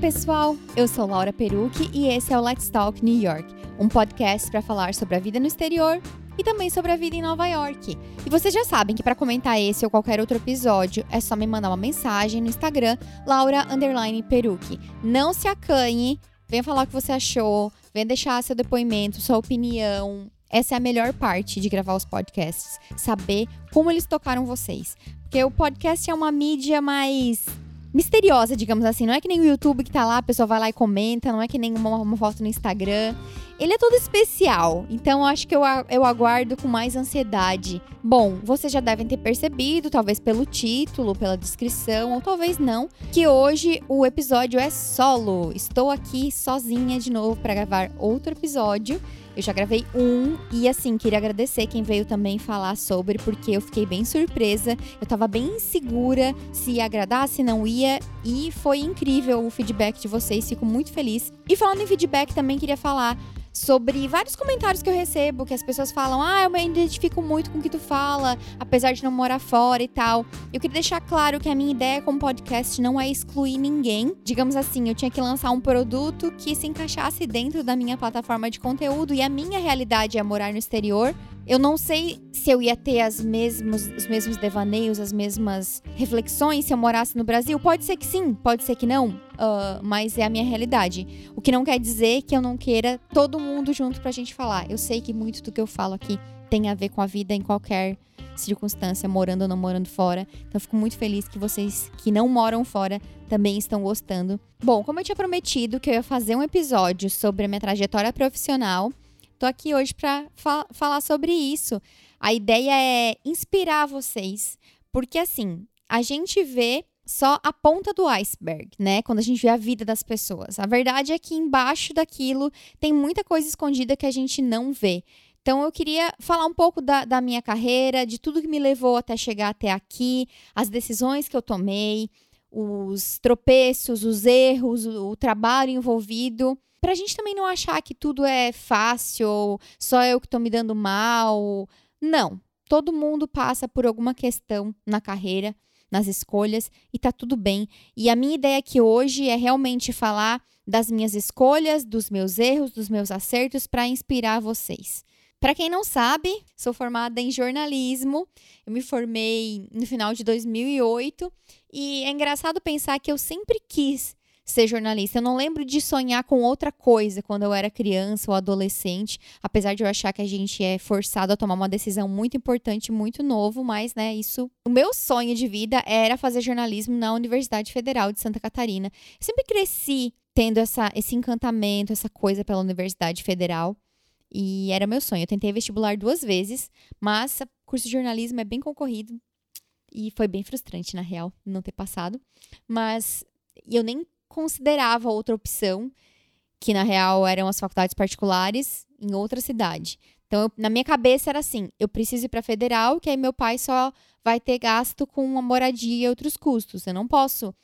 Pessoal! Eu sou Laura Perucci e esse é o Let's Talk New York, um podcast para falar sobre a vida no exterior e também sobre a vida em Nova York. E vocês já sabem que para comentar esse ou qualquer outro episódio é só me mandar uma mensagem no Instagram, Laura Perucci. Não se acanhe, venha falar o que você achou, venha deixar seu depoimento, sua opinião. Essa é a melhor parte de gravar os podcasts, saber como eles tocaram vocês. Porque o podcast é uma mídia mais misteriosa, digamos assim. Não é que nem o YouTube que tá lá, a pessoa vai lá e comenta, não é que nem uma, uma foto no Instagram. Ele é todo especial, então acho que eu, eu aguardo com mais ansiedade. Bom, vocês já devem ter percebido, talvez pelo título, pela descrição, ou talvez não, que hoje o episódio é solo. Estou aqui sozinha de novo para gravar outro episódio. Eu já gravei um e assim, queria agradecer quem veio também falar sobre, porque eu fiquei bem surpresa. Eu tava bem insegura se ia agradar, se não ia, e foi incrível o feedback de vocês, fico muito feliz. E falando em feedback, também queria falar sobre vários comentários que eu recebo, que as pessoas falam: Ah, eu me identifico muito com o que tu fala, apesar de não morar fora e tal. Eu queria deixar claro que a minha ideia com o podcast não é excluir ninguém. Digamos assim, eu tinha que lançar um produto que se encaixasse dentro da minha plataforma de conteúdo e a minha realidade é morar no exterior. Eu não sei se eu ia ter as mesmos, os mesmos devaneios, as mesmas reflexões se eu morasse no Brasil. Pode ser que sim, pode ser que não, uh, mas é a minha realidade. O que não quer dizer que eu não queira todo mundo junto pra gente falar. Eu sei que muito do que eu falo aqui tem a ver com a vida em qualquer circunstância, morando ou não morando fora. Então, fico muito feliz que vocês que não moram fora também estão gostando. Bom, como eu tinha prometido que eu ia fazer um episódio sobre a minha trajetória profissional Tô aqui hoje para fa falar sobre isso. A ideia é inspirar vocês, porque assim, a gente vê só a ponta do iceberg, né? Quando a gente vê a vida das pessoas. A verdade é que embaixo daquilo tem muita coisa escondida que a gente não vê. Então, eu queria falar um pouco da, da, minha carreira, de tudo que me levou até chegar até aqui, as decisões que eu tomei, os tropeços, os erros, o, trabalho envolvido. Pra gente também não achar que tudo é fácil, ou só eu que tô me dando mal. Não. Todo mundo passa por alguma questão na carreira, nas escolhas, e tá tudo bem. E a minha ideia aqui hoje é realmente falar das minhas escolhas, dos meus erros, dos meus acertos para inspirar vocês. Para quem não sabe, sou formada em jornalismo. Eu me formei no final de 2008 e é engraçado pensar que eu sempre quis ser jornalista. Eu não lembro de sonhar com outra coisa quando eu era criança ou adolescente, apesar de eu achar que a gente é forçado a tomar uma decisão muito importante, muito novo, mas, né, isso. O meu sonho de vida era fazer jornalismo na Universidade Federal de Santa Catarina. Eu sempre cresci tendo essa, esse encantamento, essa coisa pela Universidade Federal. E era meu sonho. Eu tentei vestibular duas vezes, mas curso de jornalismo é bem concorrido. E foi bem frustrante, na real, não ter passado. Mas eu nem considerava outra opção, que na real eram as faculdades particulares em outra cidade. Então, eu, na minha cabeça era assim: eu preciso ir para federal, que aí meu pai só vai ter gasto com uma moradia e outros custos. Eu não posso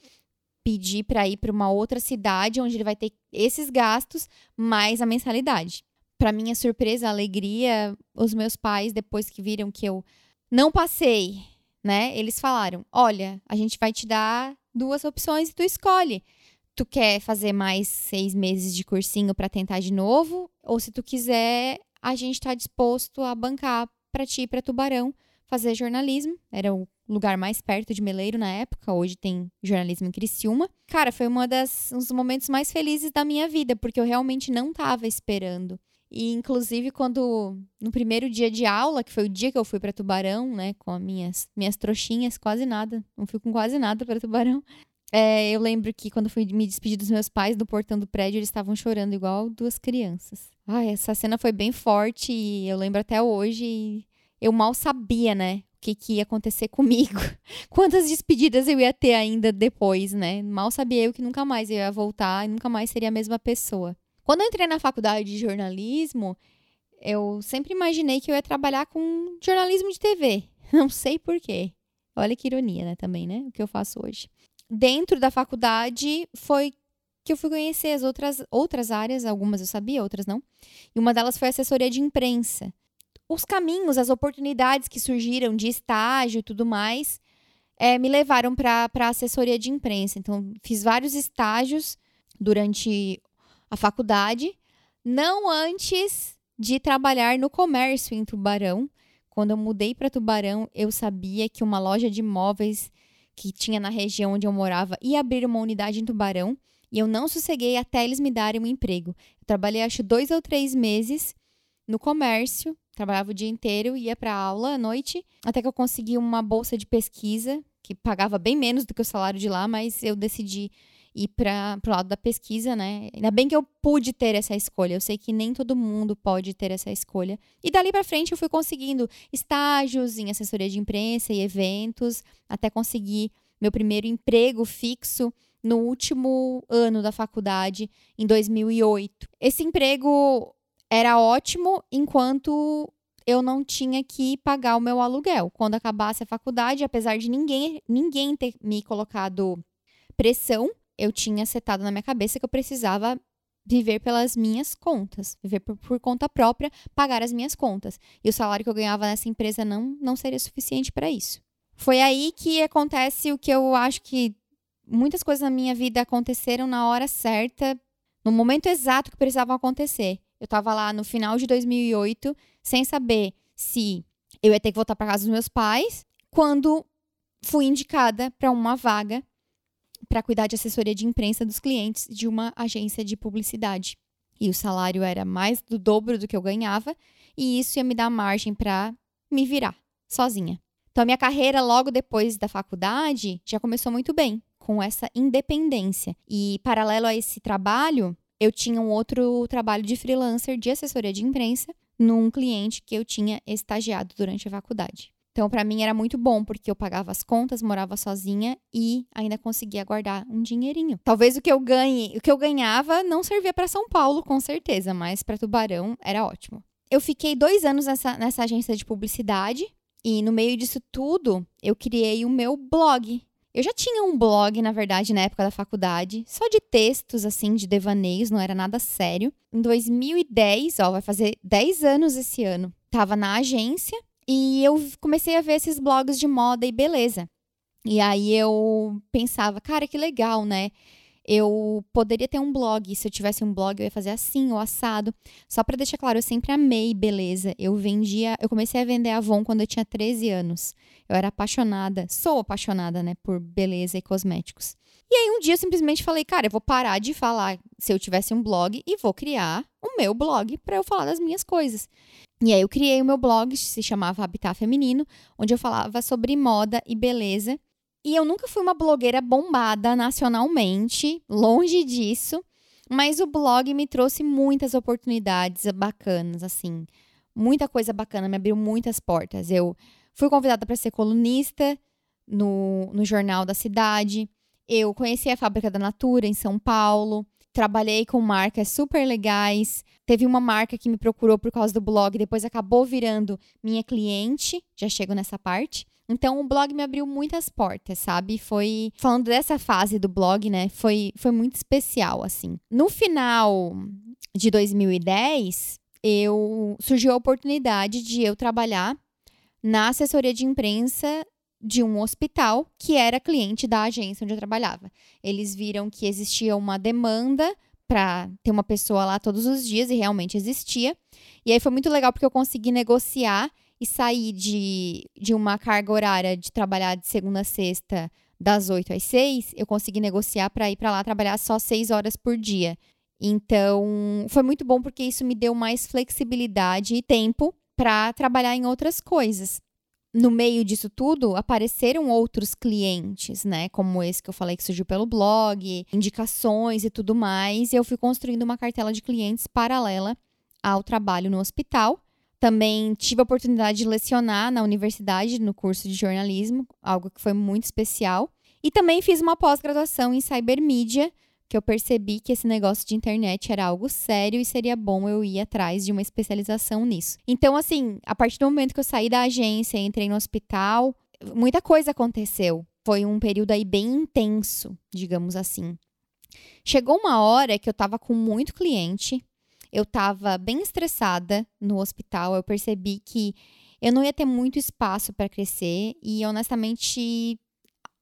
pedir para ir para uma outra cidade onde ele vai ter esses gastos mais a mensalidade. Para minha surpresa, alegria, os meus pais depois que viram que eu não passei, né? Eles falaram: "Olha, a gente vai te dar duas opções e tu escolhe tu quer fazer mais seis meses de cursinho para tentar de novo, ou se tu quiser, a gente está disposto a bancar para ti para Tubarão fazer jornalismo. Era o lugar mais perto de Meleiro na época. Hoje tem jornalismo em Criciúma. Cara, foi uma das um dos momentos mais felizes da minha vida, porque eu realmente não estava esperando. E inclusive quando no primeiro dia de aula, que foi o dia que eu fui para Tubarão, né, com as minhas minhas trouxinhas, quase nada, não fui com quase nada para Tubarão. É, eu lembro que quando fui me despedir dos meus pais do portão do prédio, eles estavam chorando igual duas crianças. Ai, essa cena foi bem forte e eu lembro até hoje. eu mal sabia, né? O que, que ia acontecer comigo. Quantas despedidas eu ia ter ainda depois, né? Mal sabia eu que nunca mais eu ia voltar e nunca mais seria a mesma pessoa. Quando eu entrei na faculdade de jornalismo, eu sempre imaginei que eu ia trabalhar com jornalismo de TV. Não sei porquê. Olha que ironia, né? Também, né? O que eu faço hoje dentro da faculdade foi que eu fui conhecer as outras, outras áreas, algumas eu sabia, outras não. E uma delas foi assessoria de imprensa. Os caminhos, as oportunidades que surgiram de estágio e tudo mais, é, me levaram para assessoria de imprensa. Então, fiz vários estágios durante a faculdade, não antes de trabalhar no comércio em Tubarão. Quando eu mudei para Tubarão, eu sabia que uma loja de imóveis que tinha na região onde eu morava ia abrir uma unidade em Tubarão e eu não sosseguei até eles me darem um emprego. Eu trabalhei acho dois ou três meses no comércio, trabalhava o dia inteiro, ia para aula à noite, até que eu consegui uma bolsa de pesquisa que pagava bem menos do que o salário de lá, mas eu decidi ir para o lado da pesquisa, né? Ainda bem que eu pude ter essa escolha. Eu sei que nem todo mundo pode ter essa escolha. E dali para frente eu fui conseguindo estágios em assessoria de imprensa e eventos, até conseguir meu primeiro emprego fixo no último ano da faculdade, em 2008. Esse emprego era ótimo enquanto eu não tinha que pagar o meu aluguel. Quando acabasse a faculdade, apesar de ninguém, ninguém ter me colocado pressão, eu tinha setado na minha cabeça que eu precisava viver pelas minhas contas, viver por, por, conta própria, pagar as minhas contas. E o salário que eu ganhava nessa empresa não, não seria suficiente para isso. Foi aí que acontece o que eu acho que muitas coisas na minha vida aconteceram na hora certa, no momento exato que precisavam acontecer. Eu estava lá no final de 2008, sem saber se eu ia ter que voltar para casa dos meus pais, quando fui indicada para uma vaga para cuidar de assessoria de imprensa dos clientes de uma agência de publicidade. E o salário era mais do dobro do que eu ganhava, e isso ia me dar margem para me virar sozinha. Então, a minha carreira, logo depois da faculdade, já começou muito bem, com essa independência. E, paralelo a esse trabalho, eu tinha um outro trabalho de freelancer de assessoria de imprensa num cliente que eu tinha estagiado durante a faculdade. Então, para mim era muito bom, porque eu pagava as contas, morava sozinha e ainda conseguia guardar um dinheirinho. Talvez o que eu ganhe, o que eu ganhava não servia para São Paulo, com certeza, mas para Tubarão era ótimo. Eu fiquei dois anos nessa, nessa agência de publicidade e no meio disso tudo, eu criei o meu blog. Eu já tinha um blog, na verdade, na época da faculdade, só de textos, assim, de devaneios, não era nada sério. Em 2010, ó, vai fazer 10 anos esse ano. Tava na agência e eu comecei a ver esses blogs de moda e beleza. E aí eu pensava, cara, que legal, né? Eu poderia ter um blog. Se eu tivesse um blog, eu ia fazer assim, ou assado. Só para deixar claro, eu sempre amei beleza. Eu vendia, eu comecei a vender Avon quando eu tinha 13 anos. Eu era apaixonada, sou apaixonada, né, por beleza e cosméticos. E aí um dia eu simplesmente falei, cara, eu vou parar de falar se eu tivesse um blog e vou criar o meu blog para eu falar das minhas coisas. E aí eu criei o meu blog, se chamava Habitat Feminino, onde eu falava sobre moda e beleza. E eu nunca fui uma blogueira bombada nacionalmente, longe disso, mas o blog me trouxe muitas oportunidades bacanas, assim, muita coisa bacana, me abriu muitas portas. Eu fui convidada para ser colunista no, no jornal da cidade. Eu conheci a Fábrica da Natura em São Paulo trabalhei com marcas super legais. Teve uma marca que me procurou por causa do blog, depois acabou virando minha cliente. Já chego nessa parte. Então, o blog me abriu muitas portas, sabe? Foi. Falando dessa fase do blog, né? Foi, foi muito especial, assim. No final de 2010, eu surgiu a oportunidade de eu trabalhar na assessoria de imprensa de um hospital que era cliente da agência onde eu trabalhava. Eles viram que existia uma demanda para ter uma pessoa lá todos os dias e realmente existia. E aí foi muito legal porque eu consegui negociar e sair de, de uma carga horária de trabalhar de segunda a sexta das 8 às 6, eu consegui negociar para ir para lá trabalhar só 6 horas por dia. Então, foi muito bom porque isso me deu mais flexibilidade e tempo para trabalhar em outras coisas no meio disso tudo, apareceram outros clientes, né? Como esse que eu falei que surgiu pelo blog, indicações e tudo mais. E eu fui construindo uma cartela de clientes paralela ao trabalho no hospital. Também tive a oportunidade de lecionar na universidade, no curso de jornalismo, algo que foi muito especial. E também fiz uma pós-graduação em cybermídia, que eu percebi que esse negócio de internet era algo sério e seria bom eu ir atrás de uma especialização nisso. Então, assim, a partir do momento que eu saí da agência, entrei no hospital, muita coisa aconteceu. Foi um período aí bem intenso, digamos assim. Chegou uma hora que eu tava com muito cliente, eu tava bem estressada no hospital, eu percebi que eu não ia ter muito espaço para crescer e honestamente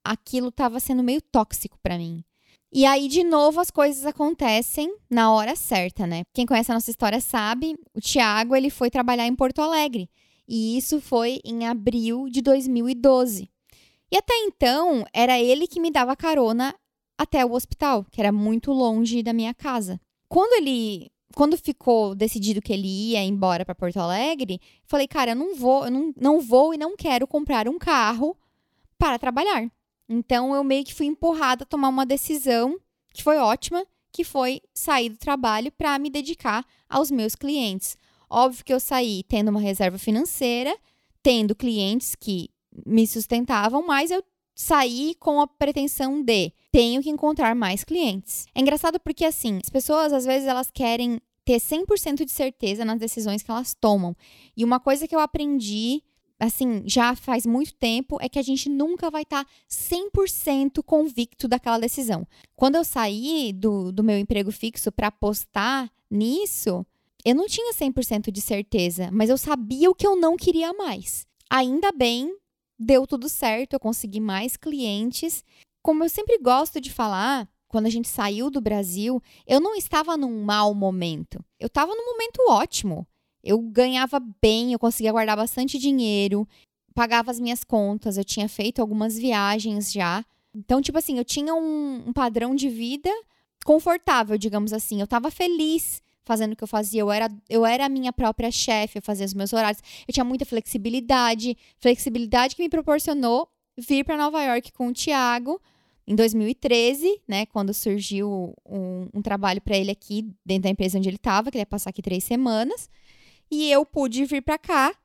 aquilo estava sendo meio tóxico para mim. E aí, de novo, as coisas acontecem na hora certa, né? Quem conhece a nossa história sabe, o Tiago, ele foi trabalhar em Porto Alegre. E isso foi em abril de 2012. E até então, era ele que me dava carona até o hospital, que era muito longe da minha casa. Quando ele quando ficou decidido que ele ia embora para Porto Alegre, falei, cara, eu não vou, eu não, não vou e não quero comprar um carro para trabalhar. Então eu meio que fui empurrada a tomar uma decisão que foi ótima, que foi sair do trabalho para me dedicar aos meus clientes. Óbvio que eu saí tendo uma reserva financeira, tendo clientes que me sustentavam, mas eu saí com a pretensão de tenho que encontrar mais clientes. É engraçado porque assim, as pessoas às vezes elas querem ter 100% de certeza nas decisões que elas tomam. E uma coisa que eu aprendi assim, já faz muito tempo, é que a gente nunca vai estar tá 100% convicto daquela decisão. Quando eu saí do, do meu emprego fixo para apostar nisso, eu não tinha 100% de certeza, mas eu sabia o que eu não queria mais. Ainda bem, deu tudo certo, eu consegui mais clientes. Como eu sempre gosto de falar, quando a gente saiu do Brasil, eu não estava num mau momento. Eu estava num momento ótimo. Eu ganhava bem, eu conseguia guardar bastante dinheiro, pagava as minhas contas, eu tinha feito algumas viagens já. Então, tipo assim, eu tinha um, um padrão de vida confortável, digamos assim. Eu estava feliz fazendo o que eu fazia. Eu era, eu era a minha própria chefe, eu fazia os meus horários. Eu tinha muita flexibilidade, flexibilidade que me proporcionou vir para Nova York com o Tiago em 2013, né, quando surgiu um, um trabalho para ele aqui dentro da empresa onde ele estava, que ele ia passar aqui três semanas. E eu pude vir para cá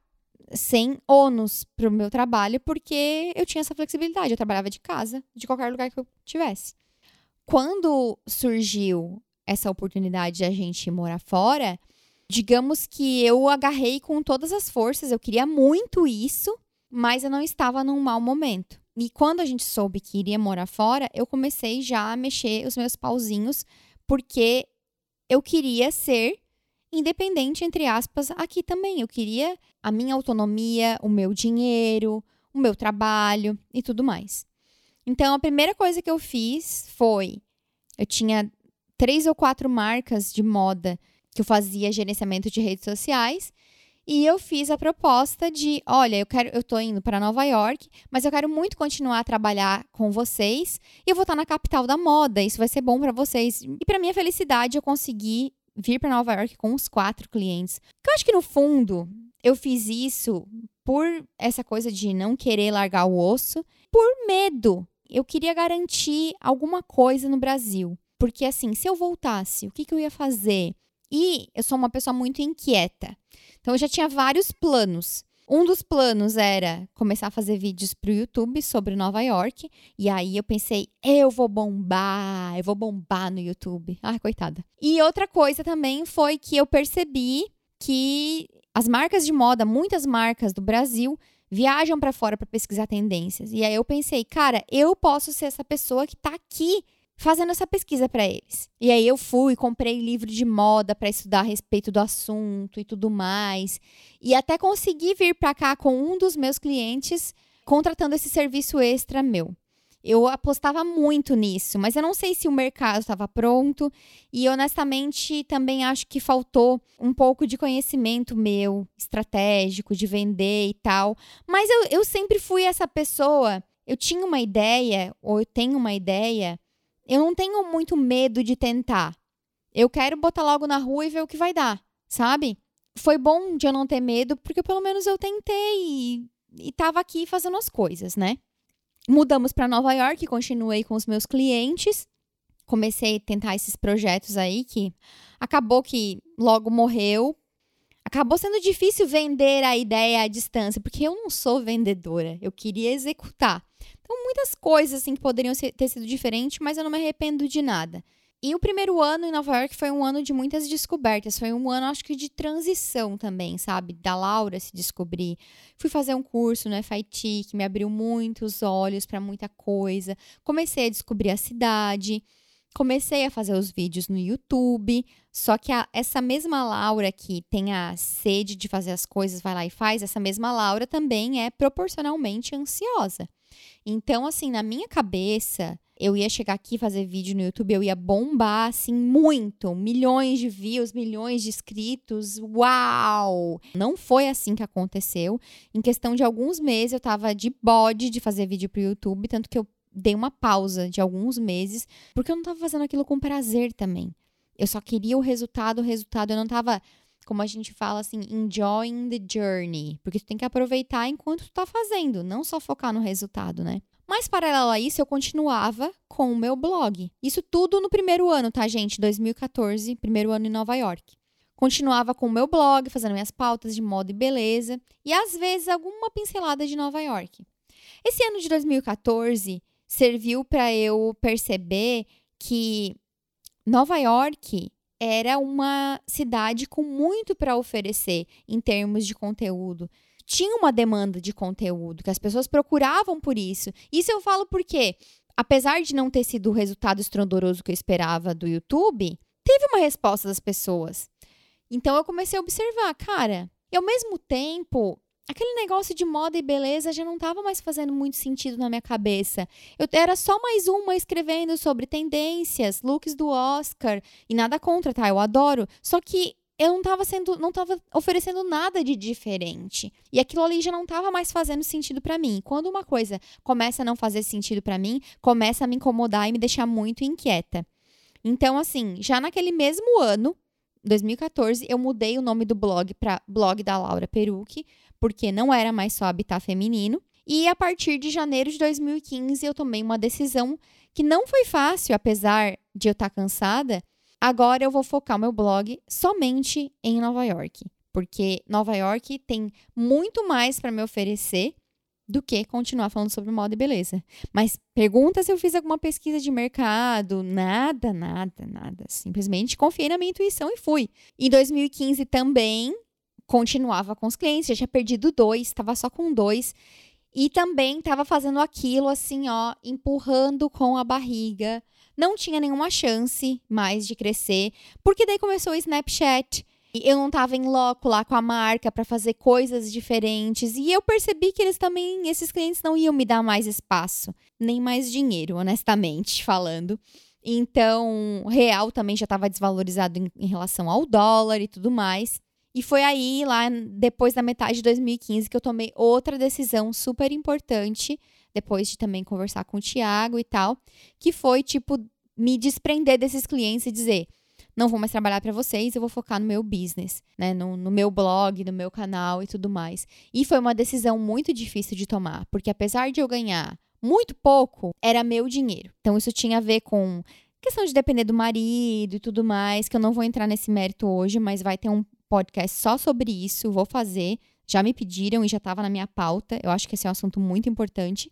sem ônus para o meu trabalho, porque eu tinha essa flexibilidade. Eu trabalhava de casa, de qualquer lugar que eu tivesse. Quando surgiu essa oportunidade de a gente morar fora, digamos que eu agarrei com todas as forças. Eu queria muito isso, mas eu não estava num mau momento. E quando a gente soube que iria morar fora, eu comecei já a mexer os meus pauzinhos, porque eu queria ser independente, entre aspas, aqui também. Eu queria a minha autonomia, o meu dinheiro, o meu trabalho e tudo mais. Então, a primeira coisa que eu fiz foi: eu tinha três ou quatro marcas de moda que eu fazia gerenciamento de redes sociais. E eu fiz a proposta de, olha, eu quero, eu tô indo para Nova York, mas eu quero muito continuar a trabalhar com vocês e eu vou estar na capital da moda. Isso vai ser bom para vocês. E para minha felicidade, eu consegui vir para Nova York com os quatro clientes. eu acho que no fundo eu fiz isso por essa coisa de não querer largar o osso, por medo. Eu queria garantir alguma coisa no Brasil. Porque assim, se eu voltasse, o que, que eu ia fazer? E eu sou uma pessoa muito inquieta. Então eu já tinha vários planos. Um dos planos era começar a fazer vídeos para o YouTube sobre Nova York. E aí eu pensei, eu vou bombar, eu vou bombar no YouTube. Ai, coitada. E outra coisa também foi que eu percebi que as marcas de moda, muitas marcas do Brasil, viajam para fora para pesquisar tendências. E aí eu pensei, cara, eu posso ser essa pessoa que está aqui fazendo essa pesquisa para eles. E aí eu fui, comprei livro de moda para estudar a respeito do assunto e tudo mais, e até consegui vir para cá com um dos meus clientes contratando esse serviço extra meu. Eu apostava muito nisso, mas eu não sei se o mercado estava pronto e honestamente também acho que faltou um pouco de conhecimento meu, estratégico, de vender e tal. Mas eu, eu sempre fui essa pessoa. Eu tinha uma ideia, ou eu tenho uma ideia, eu não tenho muito medo de tentar. Eu quero botar logo na rua e ver o que vai dar, sabe? Foi bom de eu não ter medo, porque pelo menos eu tentei e, e tava aqui fazendo as coisas, né? Mudamos para Nova York, continuei com os meus clientes, comecei a tentar esses projetos aí que acabou que logo morreu. Acabou sendo difícil vender a ideia à distância, porque eu não sou vendedora, eu queria executar. Então, muitas coisas assim que poderiam ter sido diferentes, mas eu não me arrependo de nada. E o primeiro ano em Nova York foi um ano de muitas descobertas. Foi um ano, acho que, de transição também, sabe? Da Laura se descobrir. Fui fazer um curso no FIT que me abriu muitos olhos para muita coisa. Comecei a descobrir a cidade. Comecei a fazer os vídeos no YouTube. Só que a, essa mesma Laura que tem a sede de fazer as coisas, vai lá e faz, essa mesma Laura também é proporcionalmente ansiosa. Então, assim, na minha cabeça, eu ia chegar aqui fazer vídeo no YouTube, eu ia bombar assim muito, milhões de views, milhões de inscritos. Uau! Não foi assim que aconteceu. Em questão de alguns meses eu tava de bode de fazer vídeo pro YouTube, tanto que eu dei uma pausa de alguns meses, porque eu não tava fazendo aquilo com prazer também. Eu só queria o resultado, o resultado, eu não tava como a gente fala assim, enjoying the journey, porque tu tem que aproveitar enquanto tu tá fazendo, não só focar no resultado, né? Mas, paralelo a isso, eu continuava com o meu blog. Isso tudo no primeiro ano, tá, gente? 2014, primeiro ano em Nova York. Continuava com o meu blog, fazendo minhas pautas de moda e beleza, e às vezes alguma pincelada de Nova York. Esse ano de 2014 serviu para eu perceber que Nova York era uma cidade com muito para oferecer em termos de conteúdo tinha uma demanda de conteúdo, que as pessoas procuravam por isso. Isso eu falo porque, apesar de não ter sido o resultado estrondoroso que eu esperava do YouTube, teve uma resposta das pessoas. Então eu comecei a observar, cara, e ao mesmo tempo, aquele negócio de moda e beleza já não estava mais fazendo muito sentido na minha cabeça. Eu era só mais uma escrevendo sobre tendências, looks do Oscar, e nada contra, tá? Eu adoro. Só que eu não estava sendo, não tava oferecendo nada de diferente. E aquilo ali já não estava mais fazendo sentido para mim. Quando uma coisa começa a não fazer sentido para mim, começa a me incomodar e me deixar muito inquieta. Então, assim, já naquele mesmo ano, 2014, eu mudei o nome do blog para Blog da Laura Perucci, porque não era mais só Habitat Feminino. E a partir de janeiro de 2015, eu tomei uma decisão que não foi fácil, apesar de eu estar cansada, Agora eu vou focar meu blog somente em Nova York, porque Nova York tem muito mais para me oferecer do que continuar falando sobre moda e beleza. Mas pergunta se eu fiz alguma pesquisa de mercado, nada, nada, nada. Simplesmente confiei na minha intuição e fui. Em 2015 também continuava com os clientes, já tinha perdido dois, estava só com dois. E também estava fazendo aquilo assim, ó, empurrando com a barriga não tinha nenhuma chance mais de crescer, porque daí começou o Snapchat. Eu não estava em loco lá com a marca para fazer coisas diferentes. E eu percebi que eles também, esses clientes não iam me dar mais espaço, nem mais dinheiro, honestamente falando. Então, real também já estava desvalorizado em, em relação ao dólar e tudo mais. E foi aí, lá depois da metade de 2015, que eu tomei outra decisão super importante depois de também conversar com o Tiago e tal, que foi tipo me desprender desses clientes e dizer: não vou mais trabalhar para vocês, eu vou focar no meu business, né? No, no, meu blog, no meu canal e tudo mais. E foi uma decisão muito difícil de tomar, porque apesar de eu ganhar muito pouco, era meu dinheiro. Então isso tinha a ver com questão de depender do marido e tudo mais, que eu não vou entrar nesse mérito hoje, mas vai ter um podcast só sobre isso, vou fazer. Já me pediram e já estava na minha pauta. Eu acho que esse é um assunto muito importante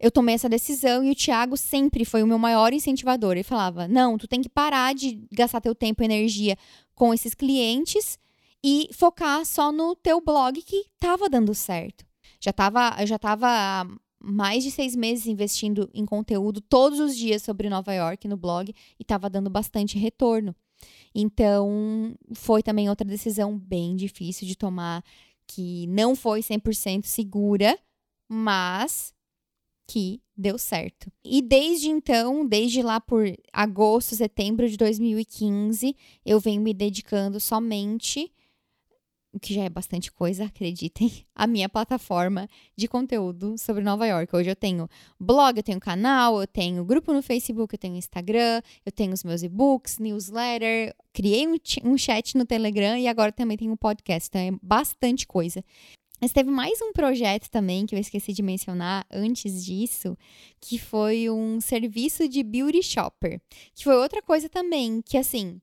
eu tomei essa decisão e o Thiago sempre foi o meu maior incentivador. Ele falava: "Não, tu tem que parar de gastar teu tempo e energia com esses clientes e focar só no teu blog que estava dando certo". Já tava, eu já estava mais de seis meses investindo em conteúdo todos os dias sobre Nova York no blog e estava dando bastante retorno. Então, foi também outra decisão bem difícil de tomar, que não foi 100% segura, mas que deu certo. E desde então, desde lá por agosto, setembro de 2015, eu venho me dedicando somente, o que já é bastante coisa, acreditem, a minha plataforma de conteúdo sobre Nova York. Hoje eu tenho blog, eu tenho canal, eu tenho grupo no Facebook, eu tenho Instagram, eu tenho os meus e-books, newsletter, criei um, um chat no Telegram e agora também tenho um podcast, então é bastante coisa. Mas teve mais um projeto também que eu esqueci de mencionar antes disso, que foi um serviço de beauty shopper, que foi outra coisa também, que assim,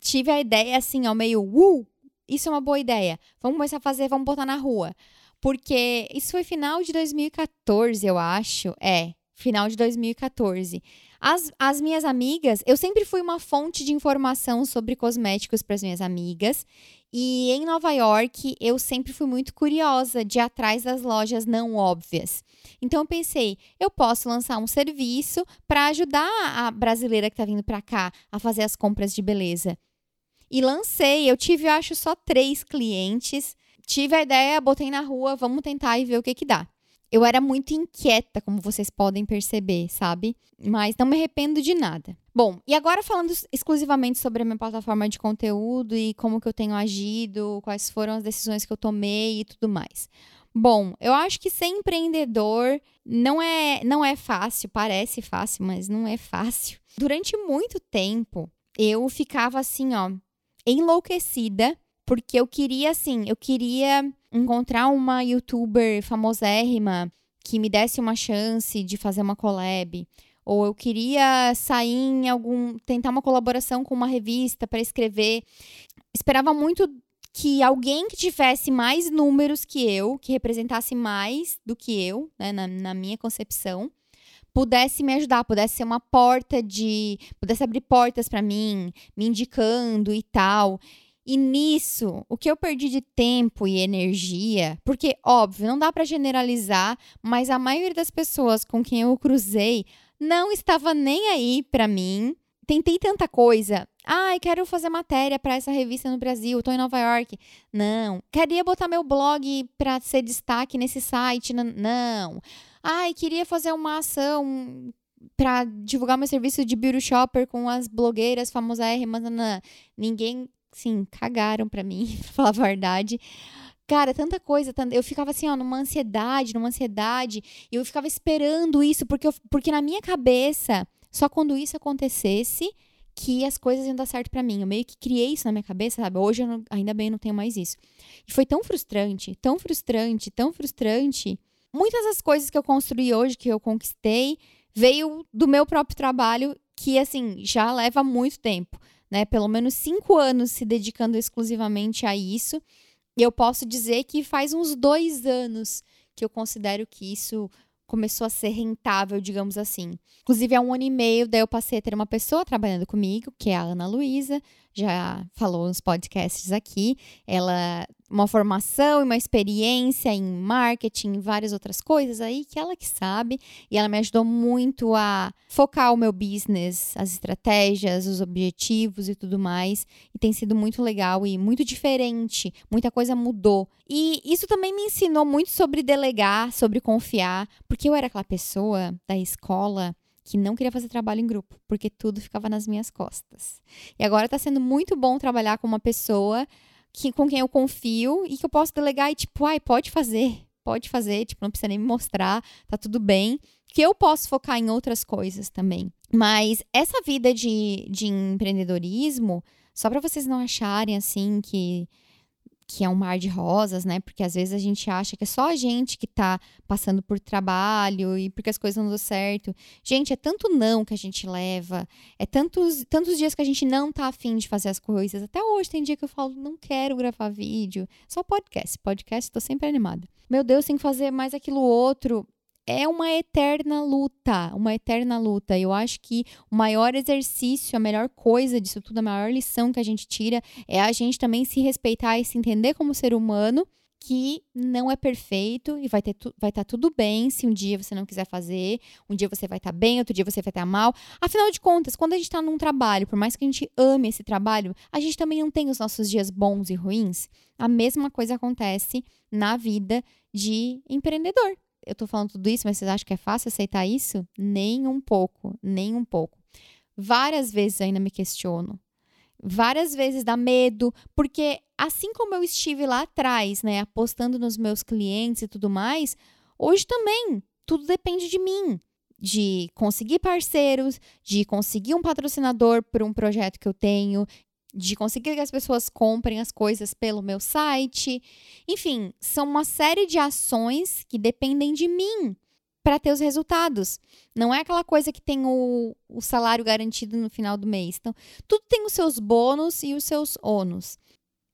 tive a ideia assim, ao meio, uh, isso é uma boa ideia. Vamos começar a fazer, vamos botar na rua. Porque isso foi final de 2014, eu acho. É, final de 2014. As, as minhas amigas, eu sempre fui uma fonte de informação sobre cosméticos para as minhas amigas. E em Nova York, eu sempre fui muito curiosa de ir atrás das lojas não óbvias. Então eu pensei, eu posso lançar um serviço para ajudar a brasileira que está vindo para cá a fazer as compras de beleza. E lancei, eu tive, eu acho, só três clientes. Tive a ideia, botei na rua, vamos tentar e ver o que que dá. eu era muito inquieta, como vocês podem perceber, sabe? Mas não me arrependo de nada. Bom, e agora falando exclusivamente sobre a minha plataforma de conteúdo e como que eu tenho agido, quais foram as decisões que eu tomei e tudo mais. Bom, eu acho que ser empreendedor não é não é fácil, parece fácil, mas não é fácil. Durante muito tempo, eu ficava assim, ó, enlouquecida, porque eu queria assim, eu queria encontrar uma youtuber famosérrima que me desse uma chance de fazer uma collab, ou eu queria sair em algum tentar uma colaboração com uma revista para escrever. Esperava muito que alguém que tivesse mais números que eu, que representasse mais do que eu, né, na, na minha concepção, pudesse me ajudar, pudesse ser uma porta de, pudesse abrir portas para mim, me indicando e tal. E nisso, o que eu perdi de tempo e energia, porque óbvio, não dá para generalizar, mas a maioria das pessoas com quem eu cruzei não estava nem aí para mim. Tentei tanta coisa. Ai, quero fazer matéria para essa revista no Brasil, estou em Nova York. Não. Queria botar meu blog para ser destaque nesse site. Não. Ai, queria fazer uma ação para divulgar meu serviço de beauty shopper com as blogueiras famosérrimas. Não. Ninguém sim, cagaram pra mim, pra falar a verdade. Cara, tanta coisa, eu ficava assim, ó, numa ansiedade, numa ansiedade, e eu ficava esperando isso, porque, eu, porque na minha cabeça, só quando isso acontecesse, que as coisas iam dar certo para mim. Eu meio que criei isso na minha cabeça, sabe? Hoje, eu não, ainda bem, não tenho mais isso. E foi tão frustrante, tão frustrante, tão frustrante. Muitas das coisas que eu construí hoje, que eu conquistei, veio do meu próprio trabalho, que, assim, já leva muito tempo né? Pelo menos cinco anos se dedicando exclusivamente a isso. E eu posso dizer que faz uns dois anos que eu considero que isso começou a ser rentável, digamos assim. Inclusive, há um ano e meio, daí eu passei a ter uma pessoa trabalhando comigo, que é a Ana Luísa, já falou nos podcasts aqui. Ela uma formação e uma experiência em marketing, e várias outras coisas aí que ela que sabe, e ela me ajudou muito a focar o meu business, as estratégias, os objetivos e tudo mais, e tem sido muito legal e muito diferente, muita coisa mudou. E isso também me ensinou muito sobre delegar, sobre confiar, porque eu era aquela pessoa da escola que não queria fazer trabalho em grupo, porque tudo ficava nas minhas costas. E agora está sendo muito bom trabalhar com uma pessoa que, com quem eu confio e que eu posso delegar e, tipo, ai, pode fazer, pode fazer, tipo, não precisa nem me mostrar, tá tudo bem. Que eu posso focar em outras coisas também. Mas essa vida de, de empreendedorismo, só para vocês não acharem assim que que é um mar de rosas, né? Porque às vezes a gente acha que é só a gente que tá passando por trabalho e porque as coisas não dão certo. Gente, é tanto não que a gente leva, é tantos, tantos dias que a gente não tá afim de fazer as coisas. Até hoje tem dia que eu falo, não quero gravar vídeo, só podcast. Podcast, tô sempre animada. Meu Deus, tem que fazer mais aquilo outro é uma eterna luta, uma eterna luta. Eu acho que o maior exercício, a melhor coisa disso tudo, a maior lição que a gente tira é a gente também se respeitar e se entender como ser humano que não é perfeito e vai ter vai estar tá tudo bem se um dia você não quiser fazer, um dia você vai estar tá bem, outro dia você vai estar tá mal. Afinal de contas, quando a gente está num trabalho, por mais que a gente ame esse trabalho, a gente também não tem os nossos dias bons e ruins. A mesma coisa acontece na vida de empreendedor eu tô falando tudo isso, mas vocês acham que é fácil aceitar isso? Nem um pouco, nem um pouco. Várias vezes ainda me questiono. Várias vezes dá medo, porque assim como eu estive lá atrás, né, apostando nos meus clientes e tudo mais, hoje também tudo depende de mim de conseguir parceiros, de conseguir um patrocinador para um projeto que eu tenho, de conseguir que as pessoas comprem as coisas pelo meu site. Enfim, são uma série de ações que dependem de mim para ter os resultados. Não é aquela coisa que tem o, o salário garantido no final do mês. Então, tudo tem os seus bônus e os seus ônus.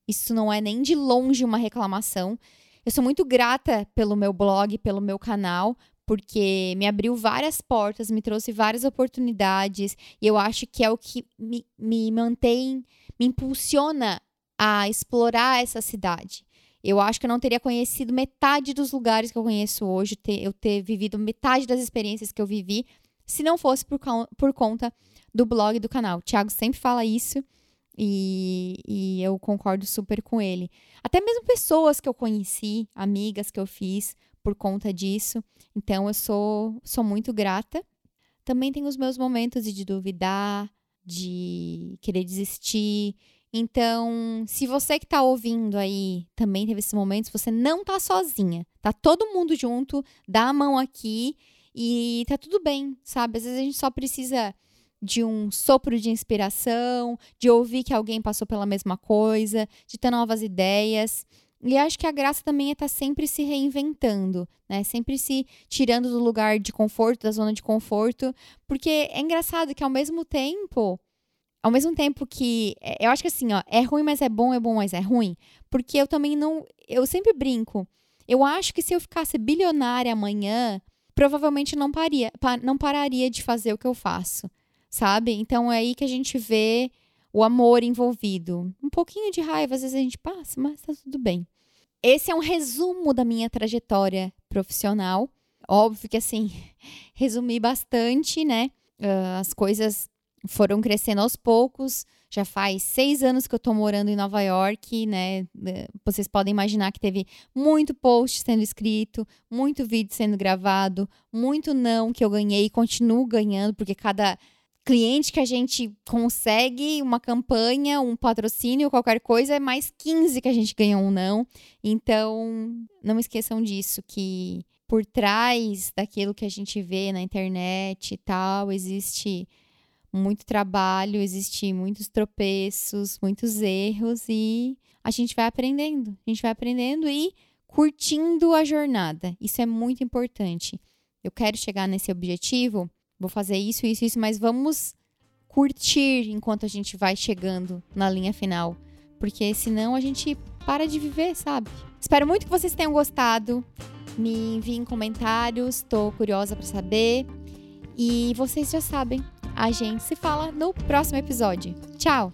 Isso não é nem de longe uma reclamação. Eu sou muito grata pelo meu blog, pelo meu canal, porque me abriu várias portas, me trouxe várias oportunidades, e eu acho que é o que me, me mantém me impulsiona a explorar essa cidade. Eu acho que eu não teria conhecido metade dos lugares que eu conheço hoje, ter, eu ter vivido metade das experiências que eu vivi, se não fosse por, por conta do blog do canal. O Thiago sempre fala isso e, e eu concordo super com ele. Até mesmo pessoas que eu conheci, amigas que eu fiz por conta disso. Então eu sou, sou muito grata. Também tenho os meus momentos de duvidar, de querer desistir. Então, se você que está ouvindo aí também teve esses momentos, você não tá sozinha. Tá todo mundo junto, dá a mão aqui e tá tudo bem, sabe? Às vezes a gente só precisa de um sopro de inspiração, de ouvir que alguém passou pela mesma coisa, de ter novas ideias. E acho que a graça também é estar tá sempre se reinventando, né? Sempre se tirando do lugar de conforto, da zona de conforto, porque é engraçado que ao mesmo tempo, ao mesmo tempo que é, eu acho que assim, ó, é ruim, mas é bom, é bom, mas é ruim, porque eu também não, eu sempre brinco. Eu acho que se eu ficasse bilionária amanhã, provavelmente não paria, não pararia de fazer o que eu faço sabe? Então é aí que a gente vê o amor envolvido. Um pouquinho de raiva, às vezes a gente passa, mas tá tudo bem. Esse é um resumo da minha trajetória profissional. Óbvio que, assim, resumi bastante, né? Uh, as coisas foram crescendo aos poucos. Já faz seis anos que eu tô morando em Nova York, né? Vocês podem imaginar que teve muito post sendo escrito, muito vídeo sendo gravado, muito não que eu ganhei e continuo ganhando, porque cada cliente que a gente consegue uma campanha, um patrocínio, qualquer coisa, é mais 15 que a gente ganha um não. Então, não esqueçam disso, que por trás daquilo que a gente vê na internet e tal, existe muito trabalho, existe muitos tropeços, muitos erros e a gente vai aprendendo. A gente vai aprendendo e curtindo a jornada. Isso é muito importante. Eu quero chegar nesse objetivo vou fazer isso, isso, isso, mas vamos curtir enquanto a gente vai chegando na linha final. Porque senão a gente para de viver, sabe? Espero muito que vocês tenham gostado. Me enviem comentários, estou curiosa para saber. E vocês já sabem, a gente se fala no próximo episódio. Tchau!